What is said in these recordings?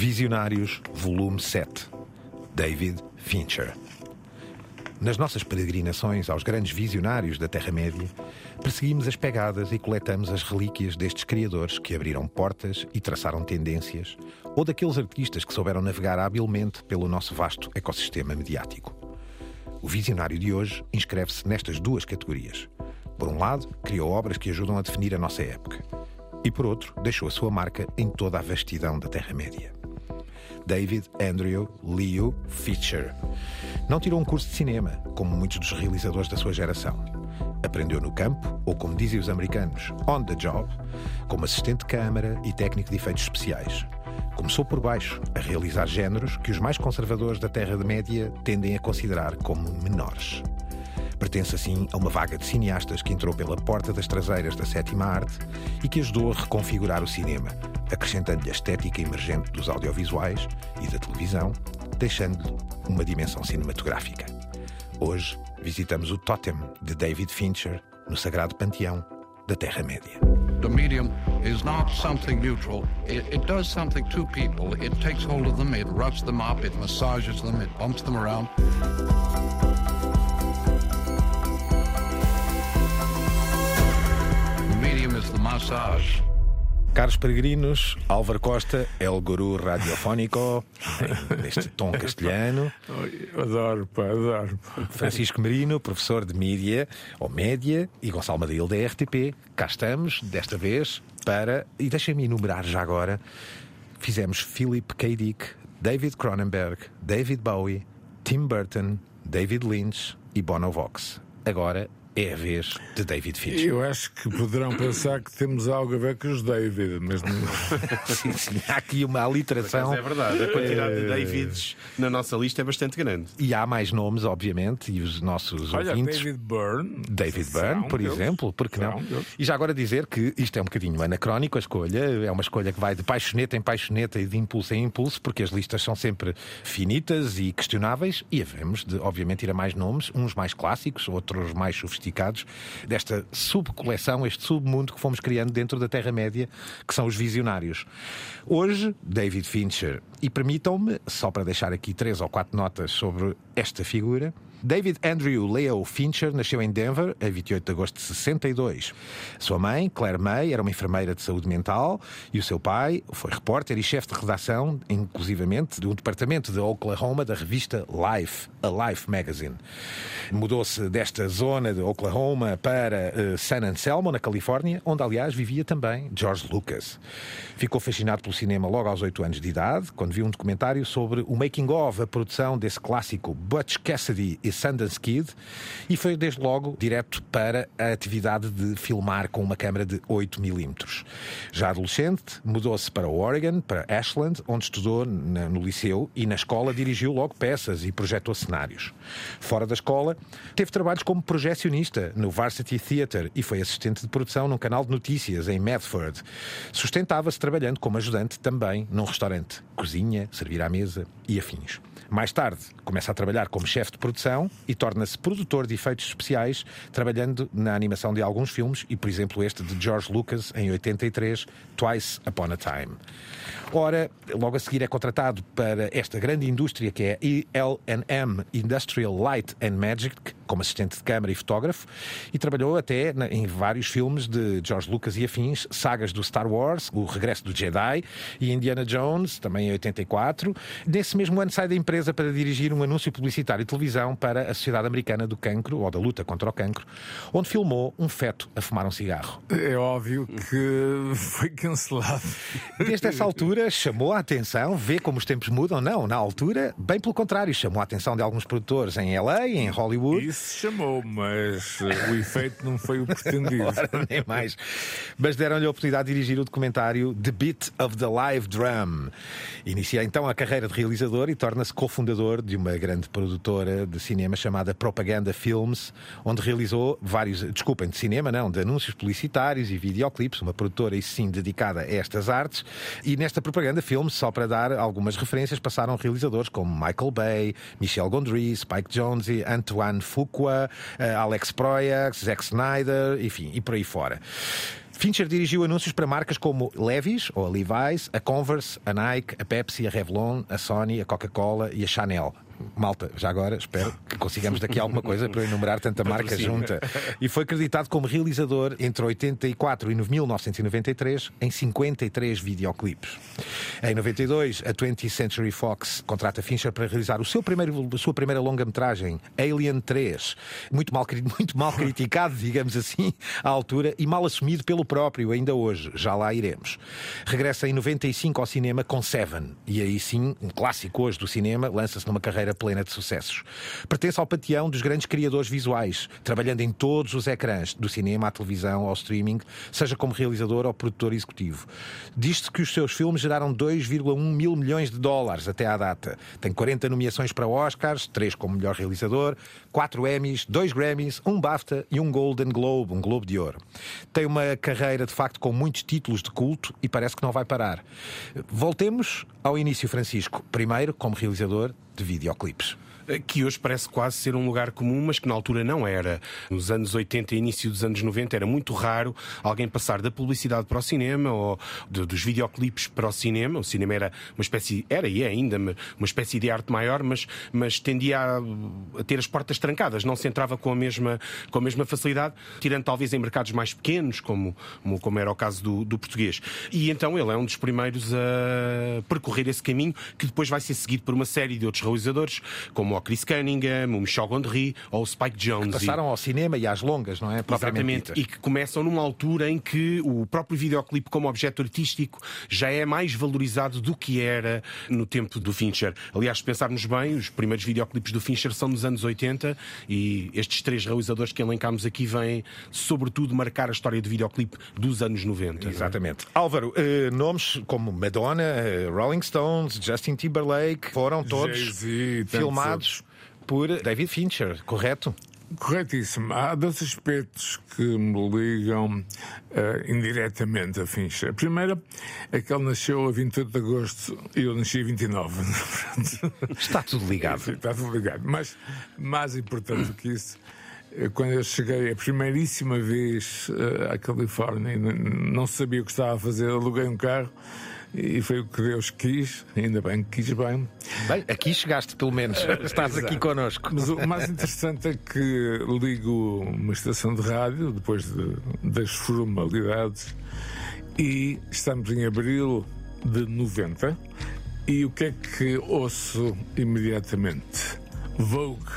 Visionários, volume 7. David Fincher. Nas nossas peregrinações aos grandes visionários da Terra-média, perseguimos as pegadas e coletamos as relíquias destes criadores que abriram portas e traçaram tendências, ou daqueles artistas que souberam navegar habilmente pelo nosso vasto ecossistema mediático. O visionário de hoje inscreve-se nestas duas categorias. Por um lado, criou obras que ajudam a definir a nossa época, e por outro, deixou a sua marca em toda a vastidão da Terra-média. David Andrew Leo Fischer. Não tirou um curso de cinema, como muitos dos realizadores da sua geração. Aprendeu no campo, ou como dizem os americanos, on the job, como assistente de câmara e técnico de efeitos especiais. Começou por baixo, a realizar géneros que os mais conservadores da Terra de Média tendem a considerar como menores. Pertence assim a uma vaga de cineastas que entrou pela porta das traseiras da sétima arte e que ajudou a reconfigurar o cinema, acrescentando-lhe a estética emergente dos audiovisuais e da televisão, deixando-lhe uma dimensão cinematográfica. Hoje visitamos o Totem de David Fincher no sagrado panteão da Terra-média. The medium is not something neutral. It, it, does something to people. It takes hold of them, it roughs them up, it massages them, it bumps them around. Massage. Caros peregrinos, Álvaro Costa, El Guru Radiofónico, neste tom castelhano. Adoro, pá, adoro. Francisco Marino, professor de mídia ou média, e Gonçalo Madil da RTP. Cá estamos, desta vez, para. E deixem-me enumerar já agora. Fizemos Philip K. Dick, David Cronenberg, David Bowie, Tim Burton, David Lynch e Bono Vox. Agora é a vez de David Fincher. Eu acho que poderão pensar que temos algo a ver com os David, mas não. sim, sim, há aqui uma aliteração. Mas é verdade, a quantidade de Davids na nossa lista é bastante grande. E há mais nomes, obviamente, e os nossos Olha, ouvintes. David Byrne. David Byrne, por deles. exemplo, porque não? deles. E já agora dizer que isto é um bocadinho anacrónico a escolha, é uma escolha que vai de paixoneta em paixoneta e de impulso em impulso, porque as listas são sempre finitas e questionáveis, e havemos de, obviamente, ir a mais nomes, uns mais clássicos, outros mais sofisticados, desta subcoleção, este submundo que fomos criando dentro da Terra-média, que são os visionários. Hoje, David Fincher, e permitam-me, só para deixar aqui três ou quatro notas sobre esta figura. David Andrew Leo Fincher nasceu em Denver a 28 de agosto de 62. Sua mãe, Claire May, era uma enfermeira de saúde mental e o seu pai foi repórter e chefe de redação, inclusivamente, de um departamento de Oklahoma da revista Life, a Life Magazine. Mudou-se desta zona de Oklahoma para eh, San Anselmo, na Califórnia, onde, aliás, vivia também George Lucas. Ficou fascinado pelo cinema logo aos 8 anos de idade, quando viu um documentário sobre o making-of, a produção desse clássico Butch Cassidy e Sundance Kid, e foi desde logo direto para a atividade de filmar com uma câmera de 8 milímetros. Já adolescente, mudou-se para Oregon, para Ashland, onde estudou no liceu e na escola dirigiu logo peças e projetou cenários. Fora da escola, teve trabalhos como projecionista no Varsity Theatre e foi assistente de produção num canal de notícias em Medford. Sustentava-se trabalhando como ajudante também num restaurante, cozinha, servir à mesa e afins. Mais tarde, começa a trabalhar como chefe de produção e torna-se produtor de efeitos especiais, trabalhando na animação de alguns filmes e, por exemplo, este de George Lucas em 83, Twice Upon a Time. Ora, logo a seguir é contratado para esta grande indústria que é EL&M Industrial Light and Magic, como assistente de câmara e fotógrafo, e trabalhou até em vários filmes de George Lucas e afins, sagas do Star Wars, O Regresso do Jedi e Indiana Jones, também em 84. Nesse mesmo ano sai da empresa para dirigir um anúncio publicitário de televisão para a Sociedade Americana do Cancro, ou da luta contra o cancro, onde filmou um feto a fumar um cigarro. É óbvio que foi cancelado. Desde essa altura chamou a atenção, vê como os tempos mudam. Não, na altura, bem pelo contrário, chamou a atenção de alguns produtores em LA, em Hollywood. Isso chamou, mas eh, o efeito não foi o pretendido. Ora, nem mais. Mas deram-lhe a oportunidade de dirigir o documentário The Beat of the Live Drum. Inicia então a carreira de realizador e torna-se cofundador de uma grande produtora de cinema chamada Propaganda Films, onde realizou vários, desculpem, de cinema, não, de anúncios publicitários e videoclipes, uma produtora e sim dedicada a estas artes. E nesta Propaganda Films, só para dar algumas referências, passaram realizadores como Michael Bay, Michel Gondry, Spike Jonze, Antoine Fuqua, eh, Alex Proyax, Zack Snyder, enfim, e por aí fora. Fincher dirigiu anúncios para marcas como Levi's ou a Levi's, a Converse, a Nike, a Pepsi, a Revlon, a Sony, a Coca-Cola e a Chanel. Malta, já agora espero que consigamos daqui alguma coisa para enumerar tanta marca junta. E foi acreditado como realizador entre 84 e 1993 em 53 videoclipes. Em 92, a 20th Century Fox contrata Fincher para realizar o seu primeiro, a sua primeira longa-metragem, Alien 3. Muito mal, muito mal criticado, digamos assim, à altura e mal assumido pelo próprio, ainda hoje. Já lá iremos. Regressa em 95 ao cinema com Seven. E aí sim, um clássico hoje do cinema, lança-se numa carreira plena de sucessos. Pertence ao pateão dos grandes criadores visuais, trabalhando em todos os ecrãs, do cinema à televisão ao streaming, seja como realizador ou produtor executivo. Diz-se que os seus filmes geraram 2,1 mil milhões de dólares até à data. Tem 40 nomeações para Oscars, 3 como melhor realizador, 4 Emmys, 2 Grammys, um BAFTA e um Golden Globe, um Globo de Ouro. Tem uma carreira, de facto, com muitos títulos de culto e parece que não vai parar. Voltemos ao início, Francisco. Primeiro, como realizador de videoclipes que hoje parece quase ser um lugar comum, mas que na altura não era. Nos anos 80 e início dos anos 90 era muito raro alguém passar da publicidade para o cinema ou de, dos videoclipes para o cinema. O cinema era uma espécie, era e é ainda uma espécie de arte maior, mas, mas tendia a, a ter as portas trancadas, não se entrava com a mesma, com a mesma facilidade, tirando talvez em mercados mais pequenos, como, como, era o caso do, do português. E então ele é um dos primeiros a percorrer esse caminho, que depois vai ser seguido por uma série de outros realizadores, como o Chris Cunningham, o Michel Gondry ou o Spike Jones. Que passaram ao cinema e às longas, não é? Exatamente, e que começam numa altura em que o próprio videoclipe como objeto artístico já é mais valorizado do que era no tempo do Fincher. Aliás, se pensarmos bem, os primeiros videoclipes do Fincher são dos anos 80 e estes três realizadores que elencámos aqui vêm, sobretudo, marcar a história do videoclipe dos anos 90. É? Exatamente. É? Álvaro, eh, nomes como Madonna, eh, Rolling Stones, Justin Timberlake foram todos filmados por David Fincher, correto? Corretíssimo. Há dois aspectos que me ligam uh, indiretamente a Fincher. Primeiro é que ele nasceu a 28 de agosto e eu nasci a 29. Está tudo ligado. Está tudo ligado. Mas mais importante do que isso, eh, quando eu cheguei a primeiríssima vez uh, à Califórnia, não sabia o que estava a fazer, aluguei um carro e foi o que Deus quis, ainda bem que quis bem. Bem, aqui chegaste pelo menos, estás aqui connosco. Mas o mais interessante é que ligo uma estação de rádio, depois de, das formalidades, e estamos em abril de 90, e o que é que ouço imediatamente? Vogue.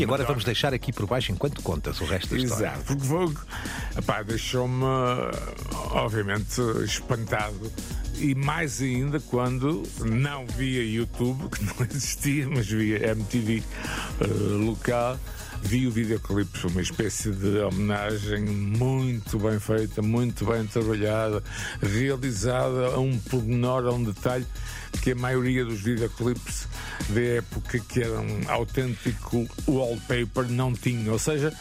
Que agora vamos deixar aqui por baixo enquanto contas o resto da história. Exato, porque Vogue deixou-me, obviamente, espantado. E mais ainda quando não via YouTube, que não existia, mas via MTV uh, eh, local vi o videoclipe, uma espécie de homenagem muito bem feita, muito bem trabalhada, realizada a um pormenor, a um detalhe que a maioria dos videoclipes da época que eram autêntico wallpaper não tinha. Ou seja,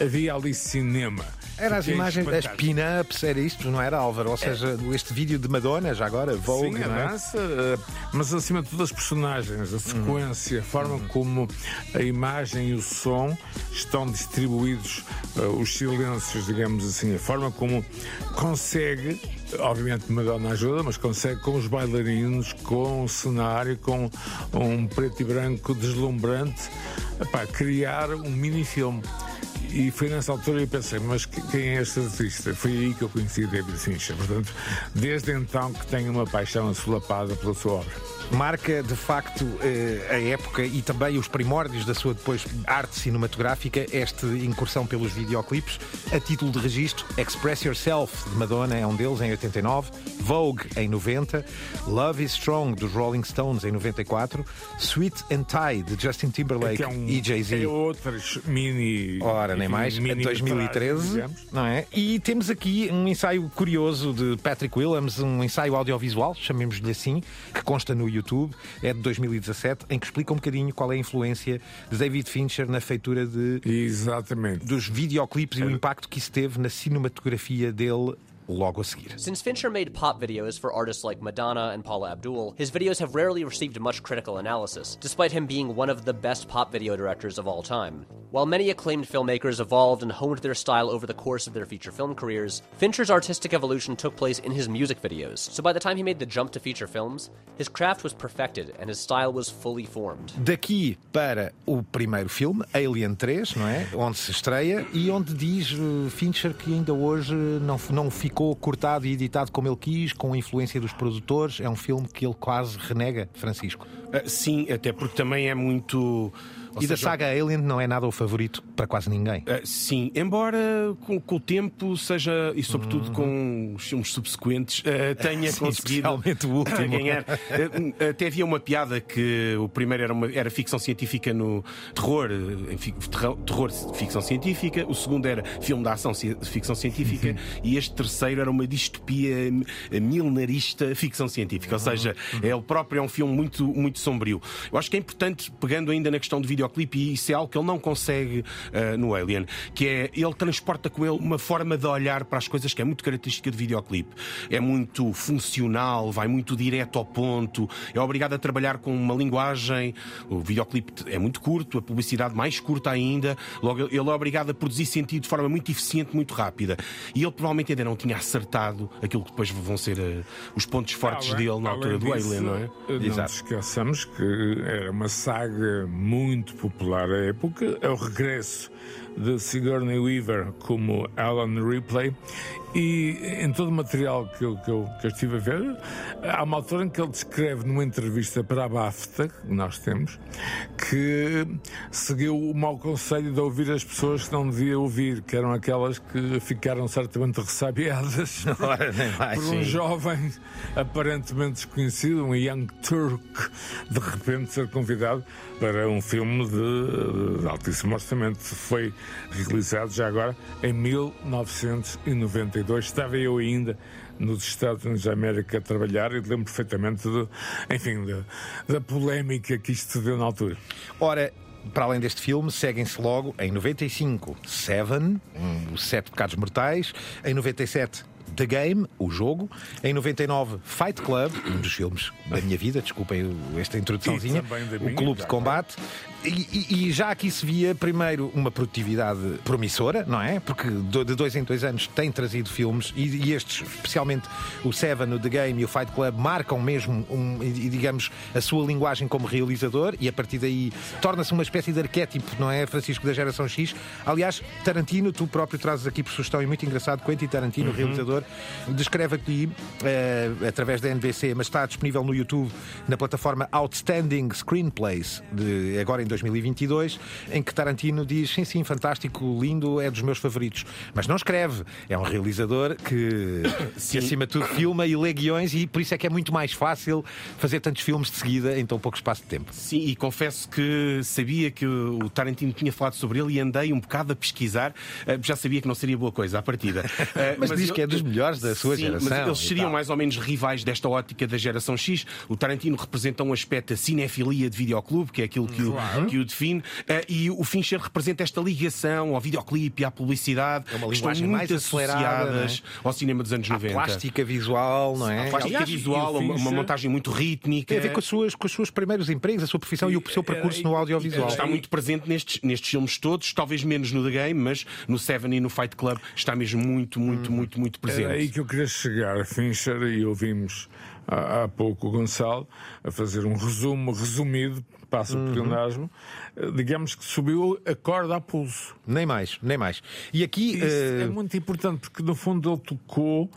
havia ali cinema. Era as imagens das pin-ups, era isto, não era, Álvaro? Ou seja, é. este vídeo de Madonna, já agora, Vogue, Sim, não é? Dança, eh, mas acima de tudo as personagens, a sequência, a forma uhum. como a imagem e o som estão distribuídos, uh, os silêncios, digamos assim, a forma como consegue obviamente Madonna ajuda, mas consegue com os bailarinos, com o cenário, com um preto e branco deslumbrante, epá, criar um mini-filme. E foi nessa altura que eu pensei, mas quem é este artista? Foi aí que eu conheci David Fincher. Portanto, desde então que tenho uma paixão assolapada pela sua obra. Marca, de facto, eh, a época e também os primórdios da sua depois arte cinematográfica, esta incursão pelos videoclipes. A título de registro, Express Yourself, de Madonna, é um deles, em 89. Vogue, em 90. Love is Strong, dos Rolling Stones, em 94. Sweet and Tie, de Justin Timberlake é um, e Jay-Z. É outras mini... Ora, nem mais, mini 2013, não é? E temos aqui um ensaio curioso de Patrick Williams, um ensaio audiovisual, chamemos-lhe assim, que consta no YouTube, é de 2017, em que explica um bocadinho qual é a influência de David Fincher na feitura de Exatamente. dos videoclipes e o impacto que isso teve na cinematografia dele logo a seguir. Since Fincher made pop videos for artists like Madonna and Paula Abdul, his videos have rarely received much critical analysis, despite him being one of the best pop video directors of all time. While many acclaimed filmmakers evolved and honed their style over the course of their feature film careers, Fincher's artistic evolution took place in his music videos, so by the time he made the jump to feature films, his craft was perfected and his style was fully formed. Daqui para o primeiro filme, Alien 3, não é? Onde se estreia e onde diz uh, Fincher que ainda hoje não, não ficou cortado e editado como ele quis, com a influência dos produtores. É um filme que ele quase renega, Francisco. Uh, sim, até porque também é muito e seja, da saga Alien não é nada o favorito para quase ninguém. Uh, sim, embora com, com, o tempo seja, e sobretudo uhum. com os filmes subsequentes, uh, tenha sim, conseguido ganhar. Uh, até havia uma piada que o primeiro era, uma, era ficção científica no terror, enfim, terror ficção científica, o segundo era filme de ação ficção científica uhum. e este terceiro era uma distopia milenarista ficção científica. Ou seja, uhum. ele próprio é um filme muito, muito sombrio. Eu acho que é importante, pegando ainda na questão de vídeo videoclipe e isso é algo que ele não consegue uh, no Alien, que é ele transporta com ele uma forma de olhar para as coisas que é muito característica de videoclipe. É muito funcional, vai muito direto ao ponto, é obrigado a trabalhar com uma linguagem. O videoclipe é muito curto, a publicidade mais curta ainda, logo ele é obrigado a produzir sentido de forma muito eficiente, muito rápida. E ele provavelmente ainda não tinha acertado aquilo que depois vão ser uh, os pontos fortes dele na altura do Alien, não é? Não Exato. esqueçamos que era uma saga muito popular à época, é o regresso de Sigourney Weaver como Alan Ripley e em todo o material que eu, que, eu, que eu estive a ver, há uma altura em que ele descreve numa entrevista para a BAFTA, que nós temos, que seguiu o mau conselho de ouvir as pessoas que não devia ouvir, que eram aquelas que ficaram certamente ressabiadas por um jovem aparentemente desconhecido, um young Turk, de repente ser convidado para um filme de, de altíssimo orçamento. Foi realizado já agora em 1992. Estava eu ainda nos Estados Unidos da América a trabalhar e lembro perfeitamente, de, enfim, de, da polémica que isto se deu na altura. Ora, para além deste filme, seguem-se logo em 95 Seven, Os Sete Pecados Mortais, em 97 The Game, o jogo. Em 99, Fight Club, um dos filmes da minha vida, desculpem esta introduçãozinha. O Clube de Combate. E, e, já aqui se via, primeiro, uma produtividade promissora, não é? Porque de dois em dois anos tem trazido filmes e, e estes, especialmente o Seven, o The Game e o Fight Club, marcam mesmo, um, digamos, a sua linguagem como realizador e a partir daí torna-se uma espécie de arquétipo, não é, Francisco, da geração X. Aliás, Tarantino, tu próprio trazes aqui por sugestão e muito engraçado, Quentin Tarantino, uhum. realizador, descreve aqui, uh, através da NBC, mas está disponível no YouTube, na plataforma Outstanding Screenplays, de, agora em 2022, em que Tarantino diz: sim, sim, fantástico, lindo, é dos meus favoritos. Mas não escreve. É um realizador que, se acima de tudo, filma e lê guiões e por isso é que é muito mais fácil fazer tantos filmes de seguida em tão pouco espaço de tempo. Sim, e confesso que sabia que o Tarantino tinha falado sobre ele e andei um bocado a pesquisar. Eh, já sabia que não seria boa coisa à partida. Eh, mas, mas diz eu... que é dos melhores da sua sim, geração. Mas eles seriam mais ou menos rivais desta ótica da geração X. O Tarantino representa um aspecto de cinefilia de videoclube, que é aquilo que, claro. O, que o define, uh, e o Fincher representa esta ligação ao videoclipe e à publicidade, é uma linguagem mais associadas é? ao cinema dos anos 90. A plástica visual, não é? A plástica Aliás, visual, uma, uma, montagem muito rítmica. Tem a ver com, as suas, com os seus primeiros empregos, a sua profissão e, e o seu percurso no audiovisual. Está muito presente nestes, nestes filmes todos, talvez menos no The Game, mas no Seven e no Fight Club está mesmo muito, muito, hum. muito, muito presente. É aí que eu queria chegar, Fincher, e ouvimos há, há pouco o Gonçalo a fazer um resumo resumido passa uhum. pleonasmo, eh, digamos que subiu a corda a pulso. Nem mais, nem mais. E aqui. Isso uh... é muito importante porque, no fundo, ele tocou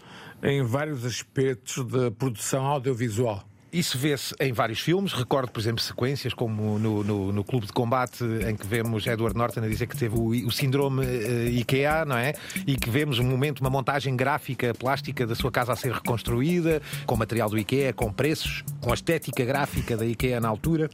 em vários aspectos da produção audiovisual. Isso vê-se em vários filmes. Recordo, por exemplo, sequências como no, no, no, Clube de Combate, em que vemos Edward Norton a dizer que teve o, o síndrome uh, IKEA, não é? E que vemos um momento, uma montagem gráfica, plástica da sua casa a ser reconstruída, com material do IKEA, com preços, com a estética gráfica da IKEA na altura.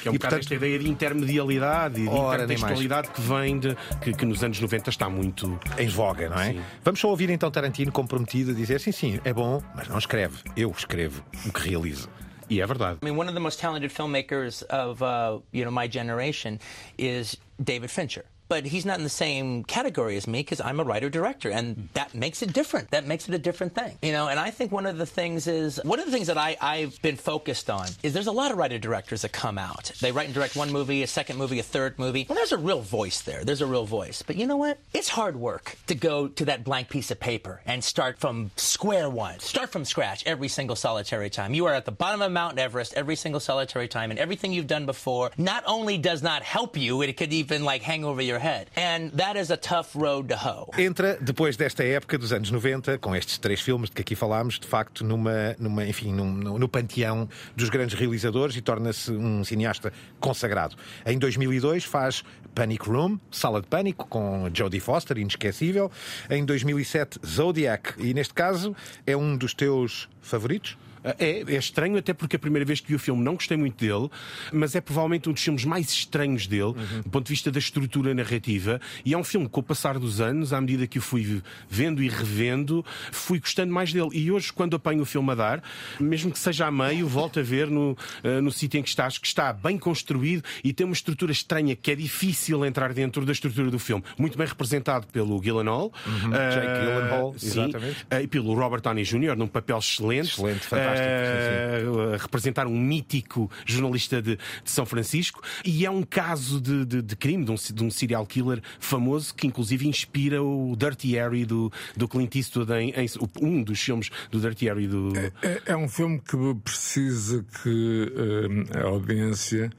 Que é um e, portanto, esta ideia de intermedialidade e de intertextualidade que vem de. Que, que, nos anos 90 está muito. Em voga, não é? Sim. Vamos só ouvir então Tarantino comprometido a dizer: sim, sim, é bom, mas não escreve. Eu escrevo o que realizo. E é verdade. I mean, one of the most talented filmmakers of uh, you know my generation is David Fincher. But he's not in the same category as me because I'm a writer director, and hmm. that makes it different. That makes it a different thing, you know. And I think one of the things is one of the things that I, I've been focused on is there's a lot of writer directors that come out. They write and direct one movie, a second movie, a third movie. Well, there's a real voice there. There's a real voice. But you know what? It's hard work to go to that blank piece of paper and start from square one, start from scratch every single solitary time. You are at the bottom of Mount Everest every single solitary time, and everything you've done before not only does not help you, it could even like hang over your head. And that is a tough road to hoe. Entra, depois desta época dos anos 90, com estes três filmes de que aqui falámos, de facto, numa, numa, enfim, num, no panteão dos grandes realizadores e torna-se um cineasta consagrado. Em 2002 faz Panic Room, Sala de Pânico, com Jodie Foster, inesquecível. Em 2007, Zodiac, e neste caso é um dos teus favoritos? É, é, estranho, até porque a primeira vez que vi o filme não gostei muito dele, mas é provavelmente um dos filmes mais estranhos dele, uhum. do ponto de vista da estrutura narrativa. E é um filme que, com o passar dos anos, à medida que o fui vendo e revendo, fui gostando mais dele. E hoje, quando apanho o filme a dar, mesmo que seja a meio, volto a ver no, uh, no sítio em que está, acho que está bem construído e tem uma estrutura estranha que é difícil entrar dentro da estrutura do filme. Muito bem representado pelo Gyllenhaal. Uhum. Uh, Jake Gyllenhaal, exatamente. Uh, e pelo Robert Downey Jr., num papel excelente. Excelente, fantástico a representar um mítico jornalista de, de São Francisco. E é um caso de, de, de crime, de um, de um, serial killer famoso que, inclusive, inspira o Dirty Harry do, do Clint Eastwood, em, em um dos filmes do Dirty Harry. Do... É, é, é um filme que precisa que uh, a audiência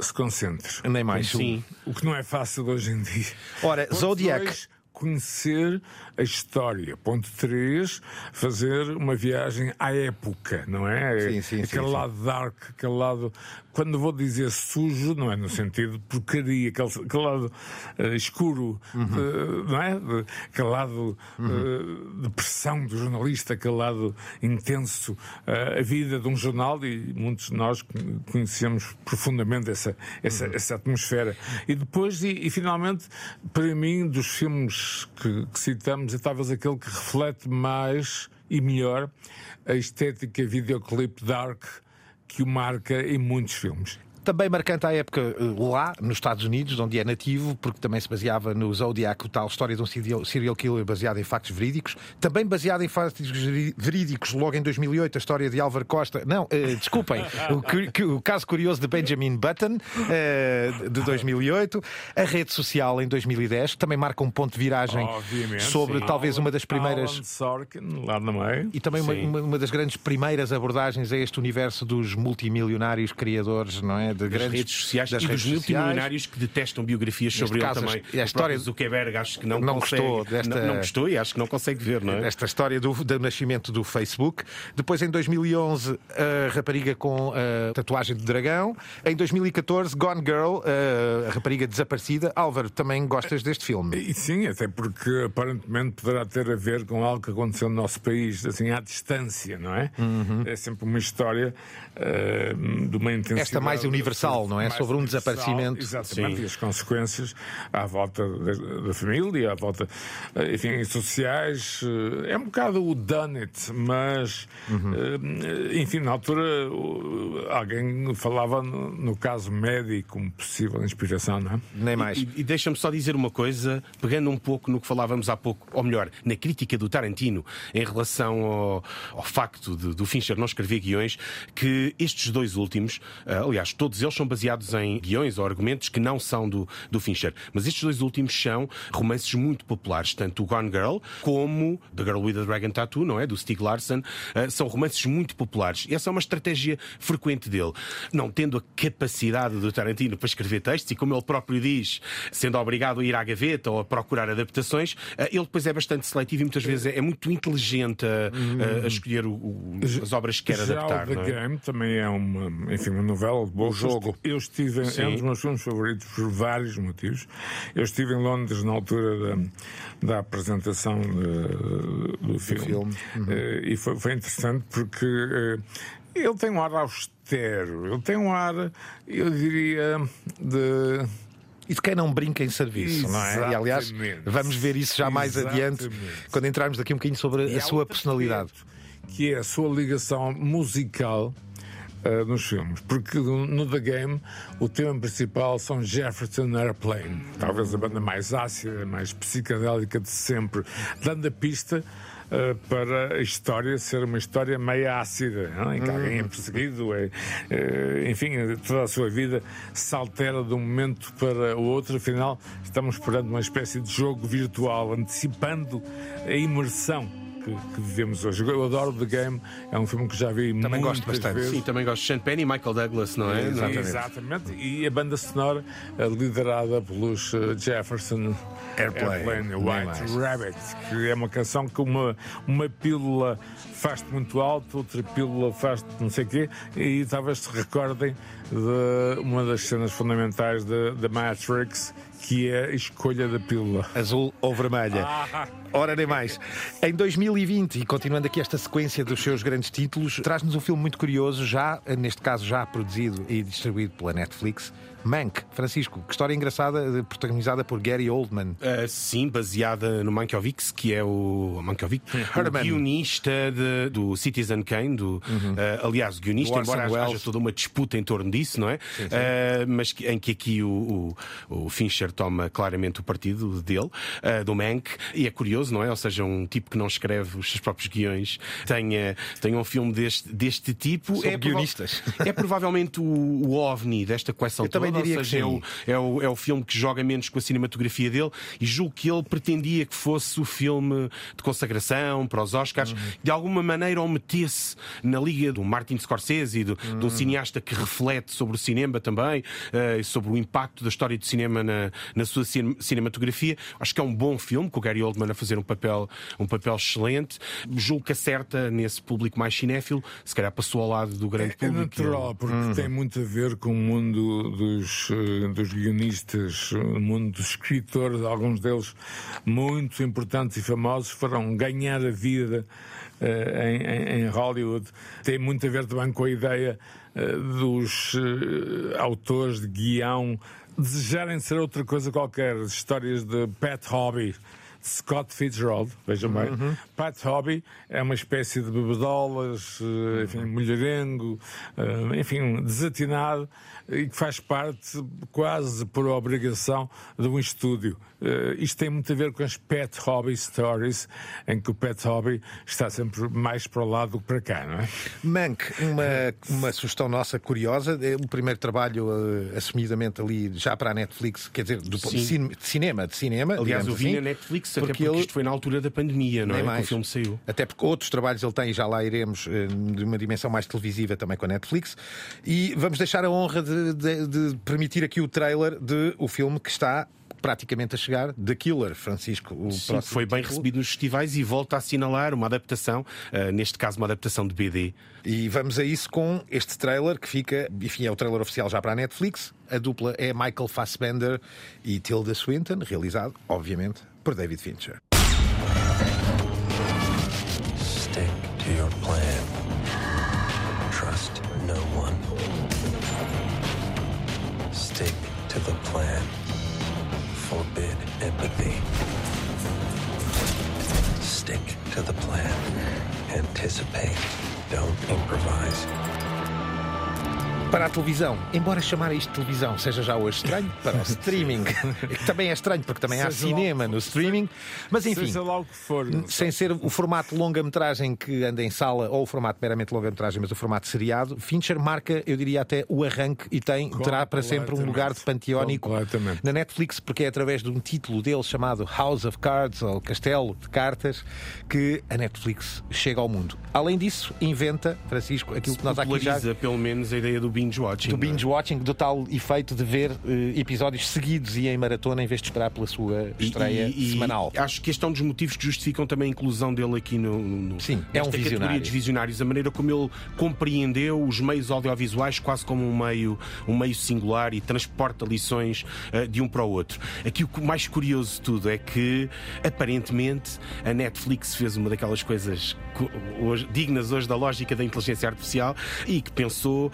se concentre. Nem mais. Sim. O que não é fácil hoje em dia. Ora, Zodiac. Dois, conhecer a história. Ponto 3, fazer uma viagem à época, não é? Sim, sim, aquele sim, lado sim. dark, aquele lado. Quando vou dizer sujo, não é no sentido de porcaria, aquele, aquele lado uh, escuro, uhum. de, não é? De, aquele lado uhum. uh, de pressão do jornalista, aquele lado intenso. Uh, a vida de um jornal, e muitos de nós conhecemos profundamente essa, essa, uhum. essa atmosfera. E depois, e, e finalmente, para mim, dos filmes que, que citamos, é talvez aquele que reflete mais e melhor a estética videoclipe dark que o marca em muitos filmes também marcante à época eh, lá, nos Estados Unidos, onde é nativo, porque também se baseava no Zodiac, tal história de um serial killer baseado em factos verídicos. Também baseado em factos verídicos, logo em 2008, a história de Álvaro Costa. Não, uh, desculpem, o, o, caso curioso de Benjamin Button, uh, de 2008. A rede social em 2010, também marca um ponto de viragem Obviamente, sobre sim. talvez uma das primeiras. Alan Sorkin, lá no meio. E também uma, uma, uma, das grandes primeiras abordagens a este universo dos multimilionários criadores, não é? De grandes redes sociais das e dos multimilionários que detestam biografias sobre caso, ele também. A história do Zuckerberg acho que não, não consegue, gostou desta... não, não gostou e acho que não consegue ver, não é? Esta história do, do nascimento do Facebook. Depois, em 2011, a rapariga com a tatuagem de dragão. Em 2014, Gone Girl, a rapariga desaparecida. Álvaro, também gostas deste filme? E, sim, até porque aparentemente poderá ter a ver com algo que aconteceu no nosso país, assim, à distância, não é? Uhum. É sempre uma história uh, de uma intensidade. Esta mais universal, não é? Sobre um universal, desaparecimento. Exatamente, Sim. e as consequências à volta da, da, família, à volta, eh, enfim, sociais. Eh, é um bocado o done it, mas, uhum. enfim, na altura alguém falava no, no, caso médico como possível inspiração, não é? Nem mais. E, e deixa-me só dizer uma coisa, pegando um pouco no que falávamos há pouco, ou melhor, na crítica do Tarantino em relação ao, ao facto de, do Fincher não escrever guiões, que estes dois últimos, aliás, todos eles são baseados em guiões ou argumentos que não são do, do Fincher. Mas estes dois últimos são romances muito populares, tanto o Gone Girl como The Girl with the Dragon Tattoo, não é? Do Stieg Larsson. Uh, são romances muito populares. E essa é uma estratégia frequente dele. Não tendo a capacidade do Tarantino para escrever textos, e como ele próprio diz, sendo obrigado a ir à gaveta ou a procurar adaptações, uh, ele depois é bastante seletivo e muitas vezes é, é muito inteligente a, a, a escolher o, o, as obras que quer Já adaptar. The não é? Game também é uma, enfim, uma novela de bom jogo. Eu estive, em, é um dos meus filmes favoritos por vários motivos. Eu estive em Londres na altura da, da apresentação de, do filme. filme. Uhum. Uh, e foi, foi, interessante porque uh, ele tem um ar austero, ele tem um ar, eu diria, de. E de quem não brinca em serviço, Exatamente. não é? E aliás, vamos ver isso já mais Exatamente. adiante, quando entrarmos daqui um bocadinho sobre e a sua personalidade. Que é a sua ligação musical uh, nos filmes. Porque no The Game o tema principal são Jefferson Airplane, talvez a banda mais ácida, mais psicadélica de sempre, dando a pista uh, para a história ser uma história meio ácida, não? em que alguém é perseguido, é, uh, enfim, toda a sua vida se altera de um momento para o outro, afinal, estamos perante uma espécie de jogo virtual, antecipando a imersão que, que, vivemos hoje. Eu adoro The Game, é um filme que já vi Também gosto bastante. Vezes. Sim, também gosto de Sean Penn e Michael Douglas, não é? Exatamente. Exatamente. E a banda sonora liderada pelos Jefferson Airplane, Airplane White Rabbit, que é uma canção que uma, uma pílula faz-te muito alto, outra pílula faz-te não sei o quê, e talvez se recordem de uma das cenas fundamentais da Matrix, que é a escolha da pílula. Azul ou vermelha. Ah. Ora, nem mais. Em 2020, e continuando aqui esta sequência dos seus grandes títulos, traz-nos um filme muito curioso, já, neste caso, já produzido e distribuído pela Netflix. Mank, Francisco, que história engraçada, protagonizada por Gary Oldman. Uh, sim, baseada no Mankiewicz, que é o Mankiewicz, o guionista de, do Citizen Kane, do, uh, aliás, o guionista, embora haja, haja toda uma disputa em torno disso, não é? Sim, sim. Uh, mas que, em que aqui o, o, o, Fincher toma claramente o partido dele, do Mank, e é curioso, não é? Ou seja, um tipo que não escreve os seus próprios guiões tenha, tenha um filme deste, deste tipo. é guionistas. é provavelmente o, o ovni desta coleção Eu toda ou seja, é o, é, o, é o filme que joga menos com a cinematografia dele e julgo que ele pretendia que fosse o filme de consagração para os Oscars, uhum. de alguma maneira o metesse na liga do Martin Scorsese, do, uhum. de um cineasta que reflete sobre o cinema também, uh, sobre o impacto da história do cinema na, na sua cin cinematografia. Acho que é um bom filme, com o Gary Oldman a fazer um papel, um papel excelente. Julgo que acerta nesse público mais cinéfilo, se calhar passou ao lado do grande é, público. É natural, porque uhum. tem muito a ver com o mundo dos dos, eh, dos guionistas, o mundo dos escritores, alguns deles muito importantes e famosos, foram ganhar a vida uh, em, em, Hollywood. Tem muito a ver também com a ideia uh, dos autores de guião desejarem ser outra coisa qualquer. Histórias de Pat Hobby. Scott Fitzgerald, vejam bem. Uhum. Pat Hobby é uma espécie de bebedolas, enfim, mulherengo, enfim, desatinado, e que faz parte, quase por obrigação, de um estúdio. Uh, isto tem muito a ver com as pet hobby stories, em que o pet hobby está sempre mais para o lado do que para cá, não é? Mank, uma, uma sugestão nossa curiosa, é o primeiro trabalho uh, assumidamente ali já para a Netflix, quer dizer, do, de, cin de, cinema, de cinema. Aliás, eu vi assim, na Netflix, porque até porque ele... isto foi na altura da pandemia, não é? Mais. Que o filme saiu. Até porque outros trabalhos ele tem, e já lá iremos, uh, de uma dimensão mais televisiva também com a Netflix. E vamos deixar a honra de de, de, permitir aqui o trailer de o filme que está praticamente a chegar, The Killer, Francisco. O Sim, foi bem título. recebido nos festivais e volta a assinalar uma adaptação, uh, neste caso uma adaptação de BD. E vamos a isso com este trailer que fica, enfim, é o trailer oficial já para a Netflix. A dupla é Michael Fassbender e Tilda Swinton, realizado, obviamente, por David Fincher. Plan. Forbid empathy. Stick to the plan. Anticipate. Don't improvise. Para a televisão, embora chamar isto de televisão seja já hoje estranho, para o streaming, que também é estranho porque também seja há cinema no streaming, mas enfim, seja lá o que for, sem ser o formato longa-metragem que anda em sala ou o formato meramente longa-metragem, mas o formato seriado, Fincher marca, eu diria até o arranque e tem, terá para sempre um lugar de panteónico na Netflix, porque é através de um título dele chamado House of Cards ou Castelo de Cartas que a Netflix chega ao mundo. Além disso, inventa, Francisco, aquilo que nós aqui já pelo menos a ideia do binge-watching. Do é? binge-watching, do tal efeito de ver uh, episódios seguidos e em maratona em vez de esperar pela sua estreia e, e, semanal. E acho que este é um dos motivos que justificam também a inclusão dele aqui no, no Sim, é um visionário. categoria dos visionários, a maneira como ele compreendeu os meios audiovisuais quase como um meio, um meio singular e transporta lições uh, de um para o outro. Aqui o mais curioso de tudo é que aparentemente a Netflix fez uma daquelas coisas hoje, dignas hoje da lógica da inteligência artificial e que pensou uh,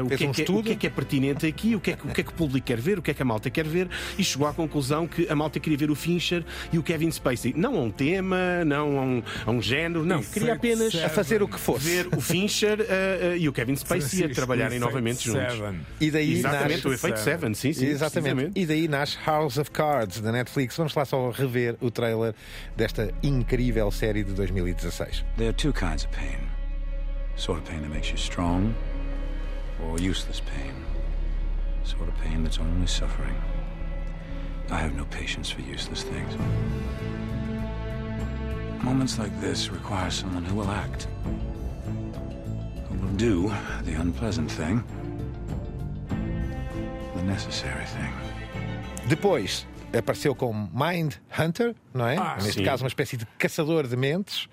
uh, o, que é um que é, o que é que é pertinente aqui, o que é que, o que é que o público quer ver, o que é que a malta quer ver, e chegou à conclusão que a malta queria ver o Fincher e o Kevin Spacey. Não a um tema, não a um, a um género, não. Efeito Queria apenas Seven. A fazer o que fosse. ver o Fincher uh, uh, e o Kevin Spacey a trabalharem novamente juntos. E daí Exatamente, nasce... o efeito Seven, sim, sim. Exatamente. E daí nasce House of Cards da Netflix. Vamos lá só rever o trailer desta incrível série de 2016. There are two kinds of pain sort of pain that makes you strong, or useless pain. Sort of pain that's only suffering. I have no patience for useless things. Moments like this require someone who will act, who will do the unpleasant thing, the necessary thing. Depois apareceu com Mind Hunter, não é? Ah, Neste sim. caso, uma espécie de caçador de mentes.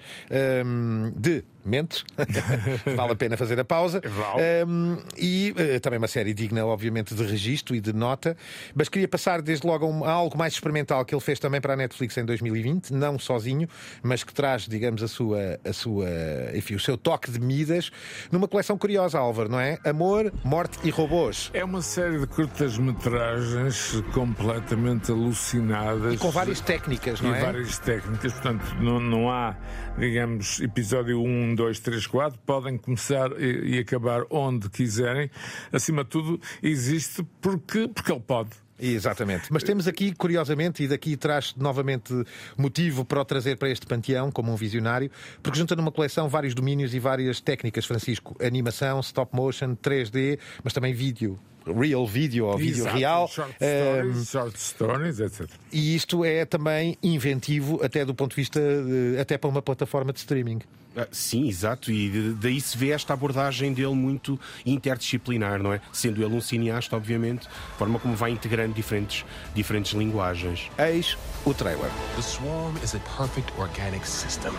hum, de mentes. vale a pena fazer a pausa. Vale. Hum, e eh, também uma série digna, obviamente, de registro e de nota. Mas queria passar desde logo a, um- a algo mais experimental que ele fez também para a Netflix em 2020, não sozinho, mas que traz, digamos, a sua, a sua, enfim, o seu toque de Midas numa coleção curiosa, Álvaro, não é? Amor, Morte e Robôs. É uma série de curtas-metragens completamente alucinadas. E com várias técnicas, não e é? várias técnicas, portanto, não, não há, digamos, episódio 1, 2, 3, 4, podem começar e, e acabar onde quiserem. Acima de tudo, existe porque, porque ele pode. Exatamente. Mas temos aqui, curiosamente, e daqui traz novamente motivo para o trazer para este panteão, como um visionário, porque junta numa coleção vários domínios e várias técnicas, Francisco. Animação, stop motion, 3D, mas também vídeo. Real vídeo ou vídeo real. Short stories, short stories, etc. e isto é também inventivo, até do ponto de vista, de- até para uma plataforma de streaming. Ah, Sim, exato, e de- daí se vê esta abordagem dele muito interdisciplinar, não é? Sendo ele um cineasta, obviamente, a forma como vai integrando diferentes, diferentes linguagens. Eis o trailer. The swarm is a perfect organic system.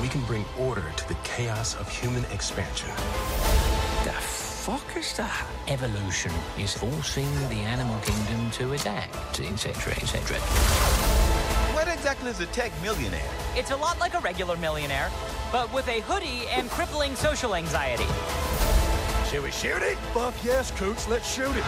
We can bring order to the chaos of human expansion. The fuck is that? Evolution is forcing the animal kingdom to adapt, etc., etc. What exactly is a tech millionaire? It's a lot like a regular millionaire, but with a hoodie and crippling social anxiety. Shall we shoot it? Fuck yes, Coots, let's shoot it.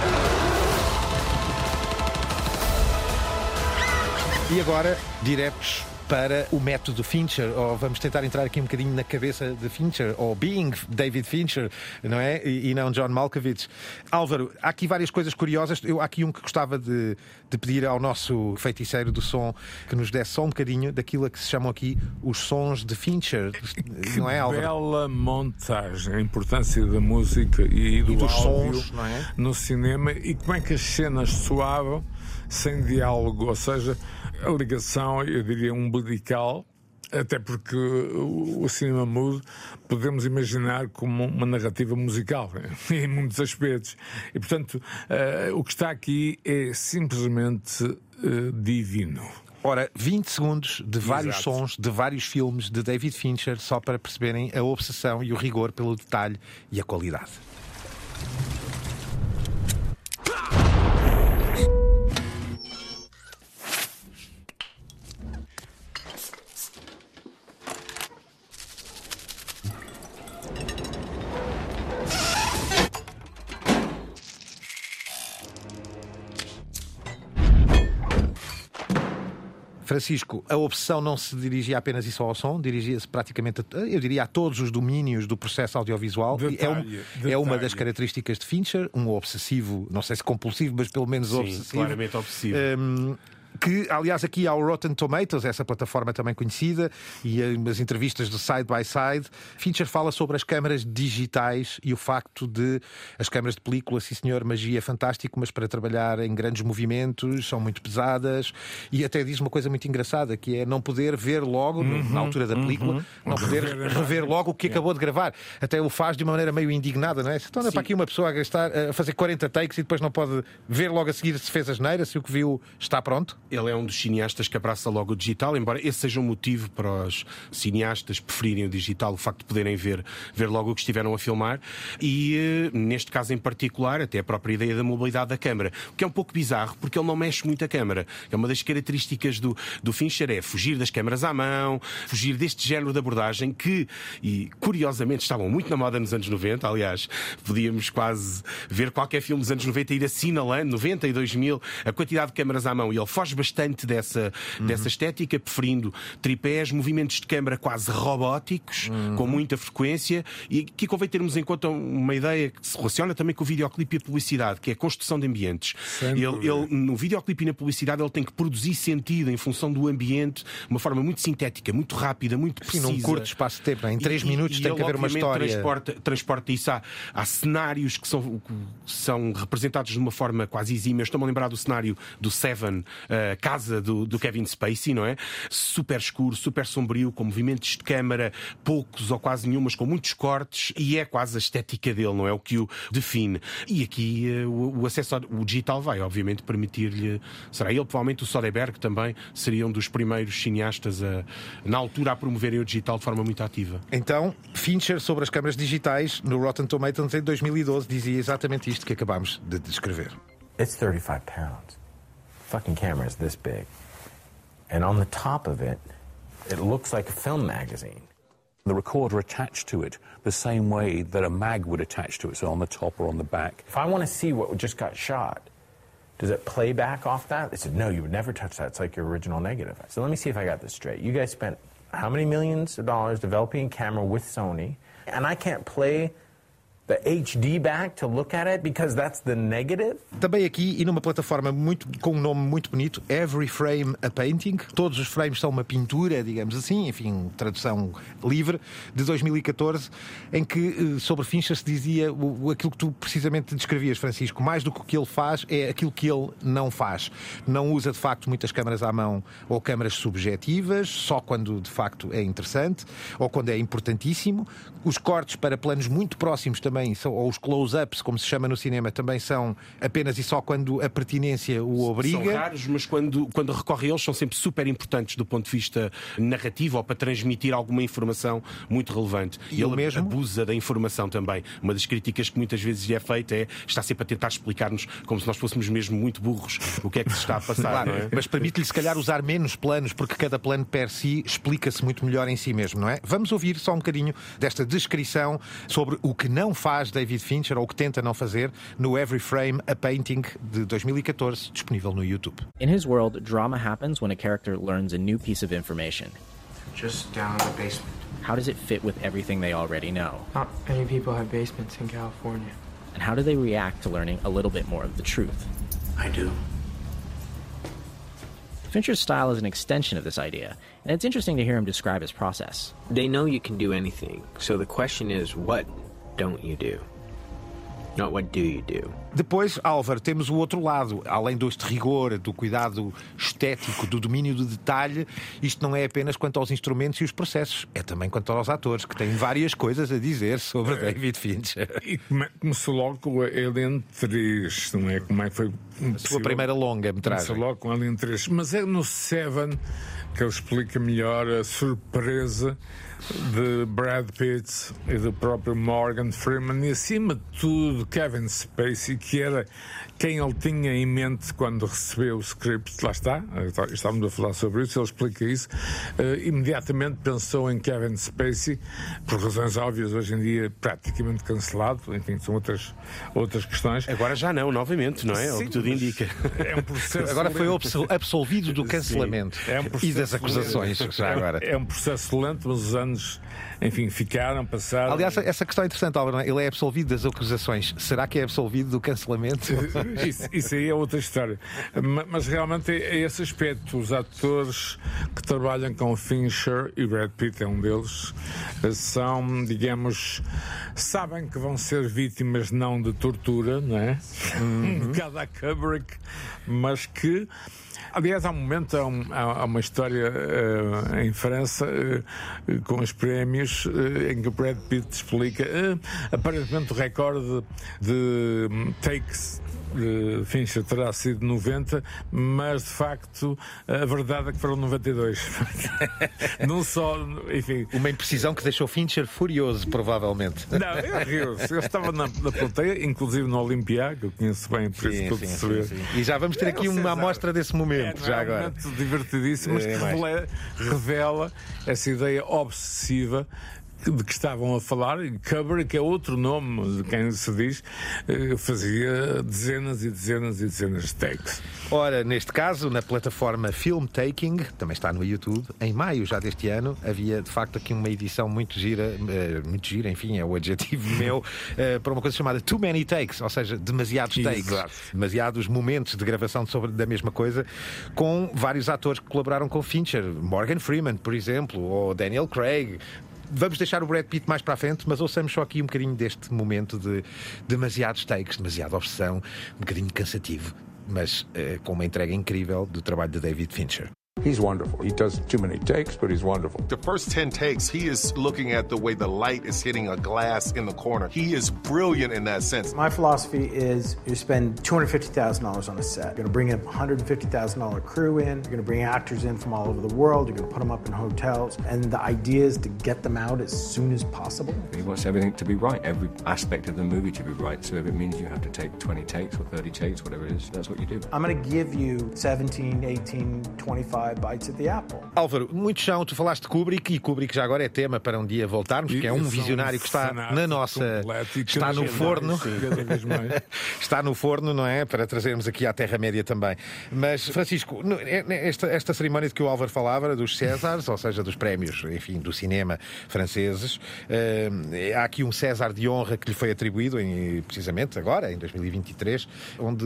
E agora, diretos para o método Fincher, ou vamos tentar entrar aqui um bocadinho na cabeça de Fincher, ou Being David Fincher, não é? E, e não John Malkovich. Álvaro, há aqui várias coisas curiosas. Eu, há aqui um que gostava de, de pedir ao nosso feiticeiro do som que nos desse só um bocadinho daquilo que se chamam aqui os sons de Fincher, não é, Álvaro? Bela montagem, a importância da música e do dos áudio sons, não é? no cinema e como é que as cenas soavam sem diálogo, ou seja, a ligação, eu diria, umbilical. Até porque o cinema mudo podemos imaginar como uma narrativa musical, em muitos aspectos. E, portanto, eh, o que está aqui é simplesmente eh, divino. Ora, 20 segundos de vários Exato. sons de vários filmes de David Fincher, só para perceberem a obsessão e o rigor pelo detalhe e a qualidade. Francisco, a obsessão não se dirigia apenas e só ao som, dirigia-se praticamente, a, eu diria, a todos os domínios do processo audiovisual. Detalhe, é, um- detalhe. é uma das características de Fincher, um obsessivo, não sei se compulsivo, mas pelo menos Sim, obsessivo. claramente obsessivo. Hum, que, aliás, aqui há o Rotten Tomatoes, essa plataforma também conhecida, e as entrevistas do Side by Side. Fincher fala sobre as câmaras digitais e o facto de as câmaras de película, sim senhor, magia é fantástico, mas para trabalhar em grandes movimentos são muito pesadas. E até diz uma coisa muito engraçada, que é não poder ver logo, no- na altura da película, não poder Rever rever logo o que acabou de gravar. Até o faz de uma maneira meio indignada, não é? Então anda para aqui uma pessoa a gastar, a fazer 40 takes e depois não pode ver logo a seguir se fez a geneira, se o que viu está pronto. Ele é um dos cineastas que abraça logo o digital, embora esse seja um motivo para os cineastas preferirem o digital, o facto de poderem ver, ver logo o que estiveram a filmar. E eh, neste caso em particular, até a própria ideia da mobilidade da câmara, o que é um pouco bizarro porque ele não mexe muito a câmara. É uma das características do, do Fincher é fugir das câmaras à mão, fugir deste género de abordagem que, e curiosamente, estavam muito na moda nos anos 90. Aliás, podíamos quase ver qualquer filme dos anos 90 ir assinalando, 90 e 2000, a quantidade de câmaras à mão. E ele foge bastante dessa, uhum. dessa estética, preferindo tripés, movimentos de câmara quase robóticos, uhum. com muita frequência. E aqui convém termos em conta uma ideia que se relaciona também com o videoclipe e a publicidade, que é a construção de ambientes. Ele, ele, no videoclipe e na publicidade, ele tem que produzir sentido em função do ambiente, de uma forma muito sintética, muito rápida, muito precisa. Sim, num curto espaço de tempo, em três minutos e, tem e que haver uma história. Transporta, transporta isso. Há, há cenários que são, que são representados de uma forma quase exímia. Estou-me a lembrar do cenário do Seven, a casa do, do Kevin Spacey, não é? Super escuro, super sombrio, com movimentos de câmara, poucos ou quase nenhum, mas com muitos cortes, e é quase a estética dele, não é? O que o define. E aqui uh, o, o, acesso ao o digital vai, obviamente, permitir-lhe. Será ele, provavelmente o Soderbergh também, seria um dos primeiros cineastas a, na altura a promoverem o digital de forma muito ativa. Então, Fincher sobre as câmaras digitais no Rotten Tomatoes em 2012 dizia exatamente isto que acabámos de descrever. It's 35 pounds. Fucking camera is this big. And on the top of it, it looks like a film magazine. The recorder attached to it the same way that a mag would attach to it, so on the top or on the back. If I want to see what just got shot, does it play back off that? They said, no, you would never touch that. It's like your original negative. So let me see if I got this straight. You guys spent how many millions of dollars developing a camera with Sony, and I can't play Também aqui e numa plataforma muito com um nome muito bonito, Every Frame a Painting. Todos os frames são uma pintura, digamos assim, enfim, tradução livre de 2014, em que eh, sobre Fincher se dizia aquilo que tu precisamente descrevias, Francisco, mais do que o que ele faz é aquilo que ele não faz. Não usa de facto muitas câmaras à mão ou câmaras subjetivas, só quando de facto é interessante ou quando é importantíssimo. Os cortes para planos muito próximos também também são, ou os close-ups, como se chama no cinema, também são apenas e só quando a pertinência o obriga. São raros, mas quando, quando recorre a eles são sempre super importantes do ponto de vista narrativo ou para transmitir alguma informação muito relevante. E ele mesmo? abusa da informação também. Uma das críticas que muitas vezes lhe é feita é está sempre a tentar explicar-nos como se nós fôssemos mesmo muito burros o que é que se está a passar. claro, é? Mas permite-lhe, se calhar, usar menos planos, porque cada plano per si explica-se muito melhor em si mesmo, não é? Vamos ouvir só um bocadinho desta descrição sobre o que não faz David Fincher, ou que tenta não fazer, no Every Frame a Painting de 2014, disponível no YouTube. In his world, drama happens when a character learns a new piece of information. Just down the basement. How does it fit with everything they already know? Not many people have basements in California. And how do they react to learning a little bit more of the truth? I do. Fincher's style is an extension of this idea, and it's interesting to hear him describe his process. They know you can do anything, so the question is what don't you do? Not what do you do? Depois, Álvaro, temos o outro lado. Além deste rigor, do cuidado estético, do domínio do detalhe, isto não é apenas quanto aos instrumentos e os processos, é também quanto aos atores, que têm várias coisas a dizer sobre é. David Fincher. E começou logo com Alien 3, não é? Como é que foi? A sua primeira longa-metragem. Começou logo com Alien 3. Mas é no Seven que ele explica melhor a surpresa de Brad Pitt e do próprio Morgan Freeman e, acima de tudo, Kevin Spacey, que era quem ele tinha em mente quando recebeu o script, lá está, estávamos a falar sobre isso, ele explica isso, uh, imediatamente pensou em Kevin Spacey, por razões óbvias, hoje em dia praticamente cancelado, enfim, são outras, outras questões. Agora já não, novamente, não é? Sim, o que tudo indica. É um processo agora foi absolvido do cancelamento é um e das acusações, já agora. É um processo lento, mas os anos enfim, ficaram, passaram. Aliás, essa questão é interessante, Álvaro. É? Ele é absolvido das acusações. Será que é absolvido do cancelamento? isso, isso aí é outra história. Mas realmente é esse aspecto. Os atores que trabalham com Fincher, e Brad Pitt é um deles, são, digamos, sabem que vão ser vítimas não de tortura, não é? Uhum. Um bocado a Kubrick, mas que Aliás, há um momento, há, um, há uma história uh, em França uh, com os prémios uh, em que o Brad Pitt explica aparentemente o recorde de um, takes de Fincher terá sido 90, mas de facto a verdade é que foram 92. não só, enfim. Uma imprecisão que deixou Fincher furioso, provavelmente. Não, eu rio Eu estava na, na plateia, inclusive no Olimpiá, que eu conheço bem, por isso tudo se vê. E já vamos ter É, aqui uma amostra desse momento, É, já é um agora. momento divertidíssimo, mas que É, mais. revela, revela essa ideia obsessiva de que estavam a falar, Kubrick é outro nome de quem se diz, eh, fazia dezenas e dezenas e dezenas de takes. Ora, neste caso, na plataforma Filmtaking, também está no YouTube, em maio já deste ano, havia de facto aqui uma edição muito gira, eh, muito gira, enfim, é o adjetivo meu, eh, para uma coisa chamada Too Many Takes, ou seja, demasiados takes, Exato. demasiados momentos de gravação sobre, da mesma coisa, com vários atores que colaboraram com Fincher, Morgan Freeman, por exemplo, ou Daniel Craig. Vamos deixar o Brad Pitt mais para a frente, mas ouçamos só aqui um bocadinho deste momento de demasiados takes, demasiada obsessão, um bocadinho cansativo, mas eh, com uma entrega incrível do trabalho de David Fincher. He's wonderful. He does too many takes, but he's wonderful. The first 10 takes, he is looking at the way the light is hitting a glass in the corner. He is brilliant in that sense. My philosophy is you spend $250,000 on a set. You're going to bring a $150,000 crew in. You're going to bring actors in from all over the world. You're going to put them up in hotels. And the idea is to get them out as soon as possible. He wants everything to be right, every aspect of the movie to be right. So if it means you have to take 20 takes or 30 takes, whatever it is, that's what you do. I'm going to give you 17, 18, 25 bites at the apple. Álvaro, muito chão, tu falaste de Kubrick e Kubrick já agora é tema para um dia voltarmos, porque é um visionário que está na nossa. está no forno. está no forno, não é? Para trazermos aqui à Terra-média também. Mas, Francisco, no- esta, esta cerimónia de que o Álvaro falava, dos Césars, ou seja, dos prémios, enfim, do cinema franceses, eh, há aqui um César de honra que lhe foi atribuído, em, precisamente agora, em 2023, onde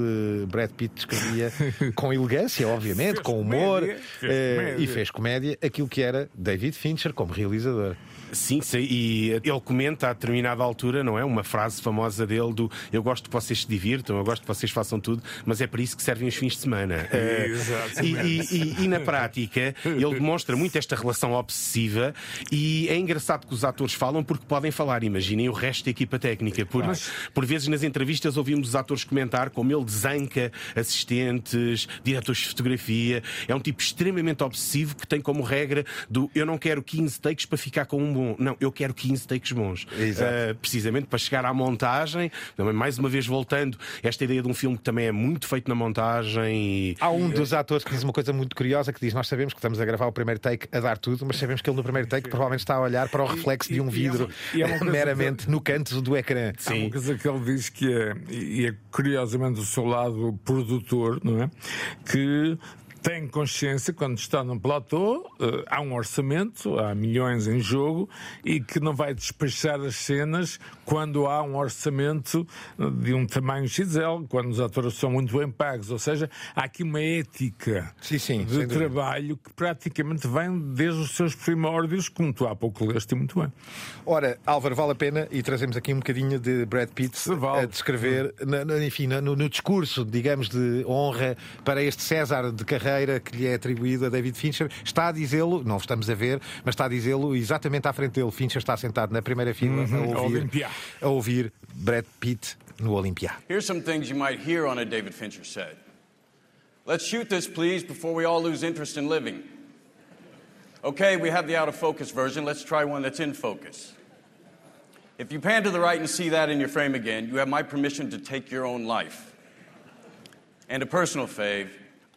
Brad Pitt escrevia com elegância, obviamente, com humor, fez eh, comédia. e fez comédia aquilo que era David Fincher como realizador. Sim, sim, e ele comenta a determinada altura, não é? Uma frase famosa dele do eu gosto que vocês se divirtam, eu gosto que vocês façam tudo, mas é para isso que servem os fins de semana. Eh, e, e- e- e na prática, ele demonstra muito esta relação obsessiva e é engraçado que os atores falam porque podem falar. Imaginem o resto da equipa técnica. Por, por vezes nas entrevistas ouvimos os atores comentar como ele desanca assistentes, diretores de fotografia. É um tipo extremamente obsessivo que tem como regra do eu não quero 15 takes para ficar com um bom. Não, eu quero 15 takes bons. Eh, precisamente para chegar à montagem. Também, mais uma vez, voltando, esta ideia de um filme que também é muito feito na montagem. E... Há um dos atores que diz uma coisa muito curiosa que diz: Nós sabemos que estamos a gravar o primeiro take a dar tudo, mas sabemos que ele no primeiro take provavelmente está a olhar para o reflexo de um vidro e é coisa meramente no canto do ecrã. Há uma coisa que ele diz que é, e é curiosamente o seu lado produtor, não é? Que tem consciência quando está num platô, eh, há um orçamento, há milhões em jogo e que não vai despachar as cenas quando há um orçamento eh, de um tamanho XL, quando os atores são muito bem pagos. Ou seja, há aqui uma ética sim, sem de dúvida. trabalho que praticamente vem desde os seus primórdios, como tu há pouco leste muito bem. Ora, Álvaro, vale a pena e trazemos aqui um bocadinho de Brad Pitt a descrever, na- na- enfim, no, no discurso, digamos, de honra para este César de carreira que lhe é atribuído a David Fincher. Está a dizê-lo, não estamos a ver, mas está a dizê-lo exatamente à frente dele. Fincher está sentado na primeira fila Uhum, a, ouvir, a ouvir Brad Pitt no Olympia. Here's some things you might hear on a David Fincher set. Let's shoot this, please, before we all lose interest in living. Okay, we have the out of focus version. Let's try one that's in focus. If you pan to the right and see that in your frame again, you have my permission to take your own life. And a personal fave,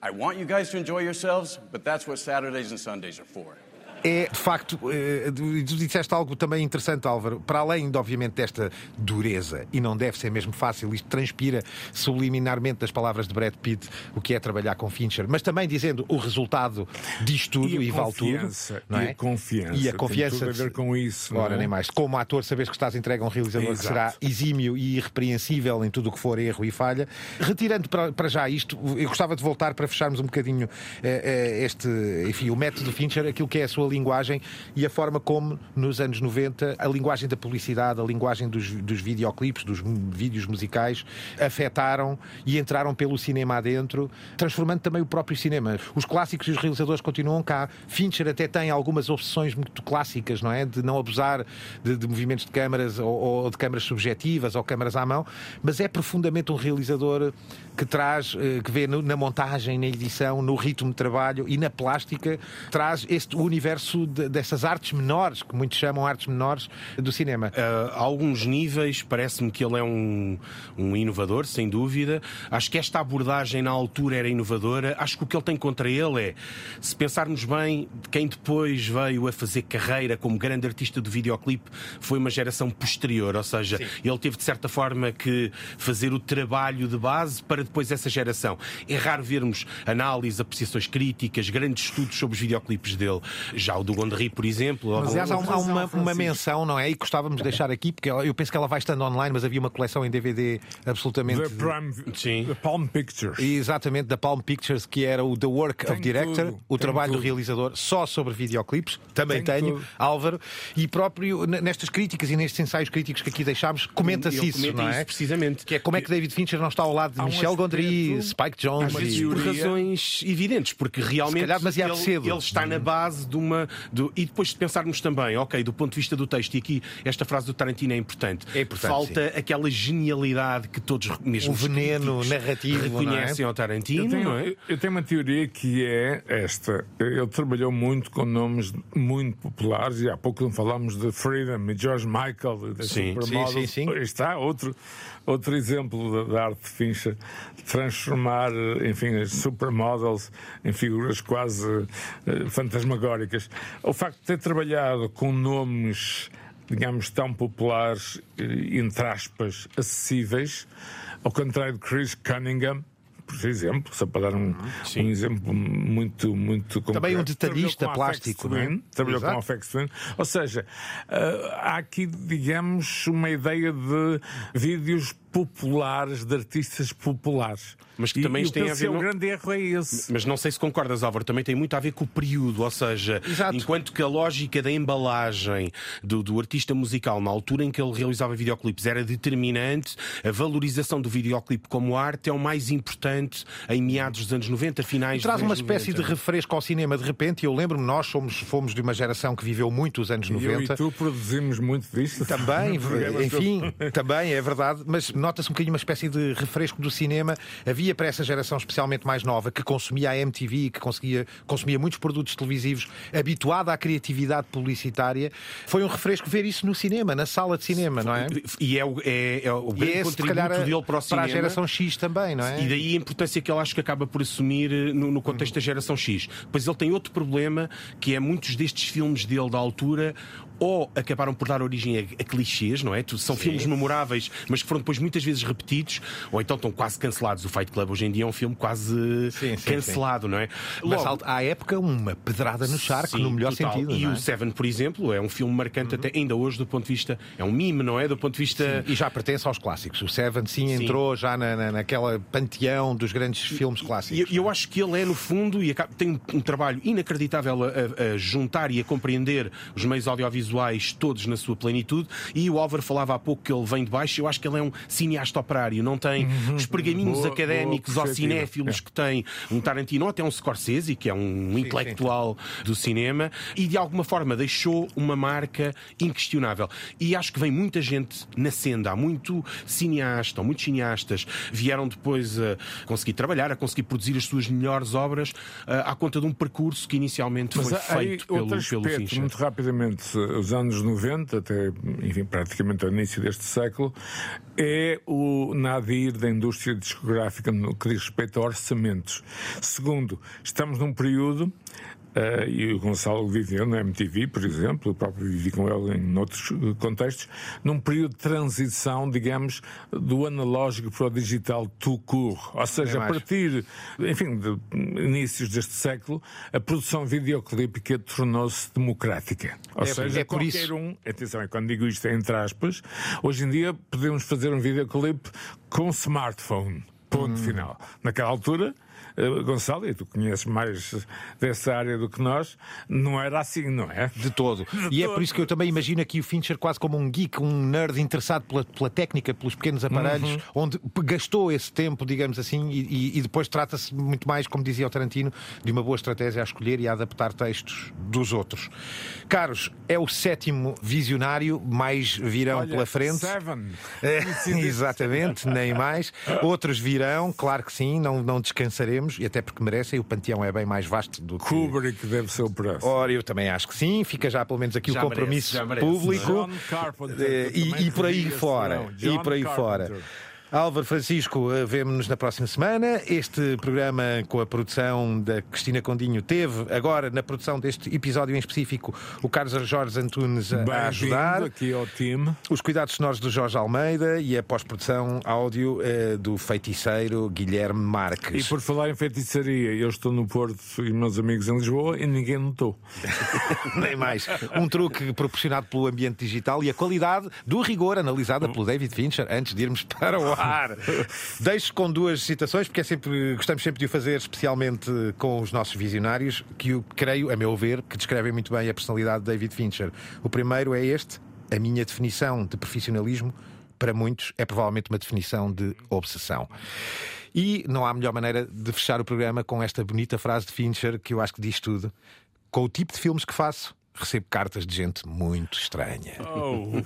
I want you guys to enjoy yourselves, but that's what Saturdays and Sundays are for. É, de facto, eh, tu disseste algo também interessante, Álvaro. Para além, de, obviamente, desta dureza, e não deve ser mesmo fácil, isto transpira subliminarmente das palavras de Brad Pitt, o que é trabalhar com Fincher, mas também dizendo o resultado diz tudo e, a vale tudo. confiança, Não e é? a confiança. E a Tem confiança. tudo a ver com isso. não Ora, é? nem mais. Como ator, sabes que estás entregue a um realizador que Exato. será exímio e irrepreensível em tudo o que for erro e falha. Retirando para, para já isto, eu gostava de voltar para fecharmos um bocadinho eh, eh, este, enfim, o método Fincher, aquilo que é a sua linguagem e a forma como, nos anos 90, a linguagem da publicidade, a linguagem dos, dos videoclipes, dos vídeos musicais, afetaram e entraram pelo cinema adentro, transformando também o próprio cinema. Os clássicos e os realizadores continuam cá. Fincher até tem algumas obsessões muito clássicas, não é? De não abusar de, de movimentos de câmaras ou, ou, de câmaras subjetivas ou câmaras à mão, mas é profundamente um realizador que traz, eh, que vê na montagem, na edição, no ritmo de trabalho e na plástica, traz este universo de, dessas artes menores, que muitos chamam artes menores, do cinema. Uh, a alguns níveis, parece-me que ele é um, um inovador, sem dúvida. Acho que esta abordagem na altura era inovadora. Acho que o que ele tem contra ele é, se pensarmos bem, quem depois veio a fazer carreira como grande artista do videoclipe foi uma geração posterior, ou seja, Sim. ele teve de certa forma que fazer o trabalho de base para depois essa geração. É raro vermos análise, apreciações críticas, grandes estudos sobre os videoclipes dele. Já o do Gondry, por exemplo. Mas, aliás, há, há uma, uma, menção, não é? E gostávamos de deixar aqui, porque eu penso que ela vai estando online, mas havia uma coleção em DVD absolutamente. The, Prime, Sim. The Palm Pictures. Exatamente, da Palm Pictures, que era o The Work tem of Director, tudo, o trabalho tudo. do realizador só sobre videoclipes. Também tenho, tudo. Álvaro. E próprio nestas críticas e nestes ensaios críticos que aqui deixámos, comenta-se isso, não é? Isso, precisamente. Que é como é que David Fincher não está ao lado de Há Michel Gondry, Spike Jones. E... Por razões evidentes, porque realmente ele, cedo. ele está na base de uma. Do, e depois de pensarmos também, ok, do ponto de vista do texto, e aqui esta frase do Tarantino é importante. É importante Falta sim. aquela genialidade que todos, mesmo o veneno narrativo, reconhecem é? ao Tarantino. Eu tenho, não é? eu tenho uma teoria que é esta. Ele trabalhou muito com nomes muito populares e há pouco falámos de Freedom e George Michael, da sim, sim, sim, sim. Está outro outro exemplo da, arte de Fincher, transformar, enfim, as supermodels em figuras quase uh, fantasmagóricas. O facto de ter trabalhado com nomes, digamos, tão populares, entre aspas, acessíveis, ao contrário de Chris Cunningham, por exemplo, só para dar um, um exemplo muito, muito concreto. Também um detalhista plástico, Twin, é? Trabalhou Exato. com a FX Twin. Ou seja, uh, há aqui, digamos, uma ideia de vídeos populares, de artistas populares. Mas que também e, tem a ver. O grande erro é esse. Mas não sei se concordas, Álvaro, também tem muito a ver com o período, ou seja, Exato. enquanto que a lógica da embalagem do, do, artista musical na altura em que ele realizava videoclipes era determinante, a valorização do videoclipe como arte é o mais importante em meados dos anos 90, finais Traz dos uma espécie 90. de refresco ao cinema de repente, e eu lembro-me, nós somos, fomos de uma geração que viveu muito os anos 90. Eu e tu produzimos muito disto. Também, enfim, também é verdade, mas nota-se um bocadinho uma espécie de refresco do cinema. Havia para essa geração especialmente mais nova que consumia a MTV, que conseguia, consumia muitos produtos televisivos, habituada à criatividade publicitária. Foi um refresco ver isso no cinema, na sala de cinema, não é? E é o, é, é o grande e esse, contributo calhar, dele para o cinema. Para a geração X também, não é? E daí a importância que ele acho que acaba por assumir eh, no, no contexto da geração X. Pois ele tem outro problema, que é muitos destes filmes dele da altura ou acabaram por dar origem a, a clichês, não é? São Sim. filmes memoráveis, mas que foram depois muitas vezes repetidos, ou então estão quase cancelados. O Fight Club hoje em dia é um filme quase sim, sim, cancelado, não é? Mas Logo, à época, uma pedrada no charco, no melhor total. sentido. E é? o Seven, por exemplo, é um filme marcante uhum. até ainda hoje do ponto de vista. É um mime, não é? Do ponto de vista. E já pertence aos clássicos. O Seven, sim, entrou já na, na, naquela panteão dos grandes filmes clássicos. E eu, eu acho que ele é, no fundo, e tem um trabalho inacreditável a, a, a juntar e a compreender os meios audiovisuais todos na sua plenitude. E o Álvaro falava há pouco que ele vem de baixo. Eu acho que ele é um cineasta operário, não tem Uhum. os pergaminhos Boa- académicos boa ou cinéfilos é. que tem um Tarantino ou até um Scorsese, que é um intelectual do cinema, e de alguma forma deixou uma marca inquestionável. E acho que vem muita gente na senda. Há muito cineasta, ou muitos cineastas vieram depois a conseguir trabalhar, a conseguir produzir as suas melhores obras ah, à conta de um percurso que inicialmente Mas foi feito pelo, pelo aspecto, Fincher. muito rapidamente, os anos 90, até, enfim, praticamente ao início deste século, é o nadir da indústria discográfica no que diz respeito a orçamentos. Segundo, estamos num período eh, e o Gonçalo viveu na MTV, por exemplo, eu próprio vivi com ele em outros eh, contextos, num período de transição, digamos, do analógico para o digital tout court. Ou seja, a partir, enfim, de inícios deste século, a produção videoclípica tornou-se democrática. Ou É- seja, é qualquer isso- um, atenção, é quando digo isto é entre aspas, hoje em dia podemos fazer um videoclipe com smartphone. Ponto final. Naquela altura uh, Gonçalo, e tu conheces mais dessa área do que nós, não era assim, não é? De todo. De e todo. é por isso que eu também imagino aqui o Fincher quase como um geek, um nerd interessado pela, pela técnica, pelos pequenos aparelhos, uhum. onde gastou esse tempo, digamos assim, e, e depois trata-se muito mais, como dizia o Tarantino, de uma boa estratégia a escolher e a adaptar textos dos outros. Caros, é o sétimo visionário, mais virão Olha, pela frente. Seven. É, exatamente, nem mais. Outros virão, claro que sim, não, não descansaremos, e até porque merecem, o panteão é bem mais vasto do que. Kubrick deve ser o próximo. Ora, eu também acho que sim, fica já pelo menos aqui já o compromisso merece, merece. público. John Carpenter, e, e por aí fora. E por aí fora. Álvaro Francisco, eh, vemo-nos na próxima semana. Este programa com a produção da Cristina Condinho teve agora na produção deste episódio em específico o Carlos Jorge Antunes a, ajudar. aqui ao time. Os cuidados sonoros do Jorge Almeida e a pós-produção áudio eh, do feiticeiro Guilherme Marques. E por falar em feitiçaria, eu estou no Porto e meus amigos em Lisboa e ninguém notou. Nem mais. Um truque proporcionado pelo ambiente digital e a qualidade do rigor analisada pelo David Fincher antes de irmos para o ar ar. Deixo com duas citações, porque é sempre, gostamos sempre de o fazer, especialmente com os nossos visionários, que eu creio, a meu ver, que descrevem muito bem a personalidade de David Fincher. O primeiro é este: a minha definição de profissionalismo, para muitos, é provavelmente uma definição de obsessão. E não há melhor maneira de fechar o programa com esta bonita frase de Fincher, que eu acho que diz tudo. Com o tipo de filmes que faço, recebo cartas de gente muito estranha. Oh,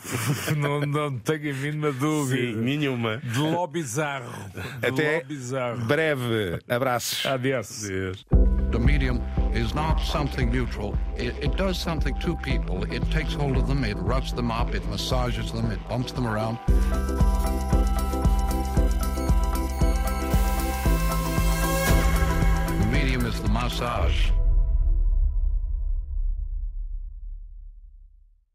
não, não tenho a mínima dúvida. Sim, nenhuma. De ló bizarro. De Até ló bizarro. breve. Abraços. Adeus. Adeus. The medium is not something neutral. It, it does something to people. It takes hold of them, it roughs them up, it massages them, it bumps them around. The medium is the massage.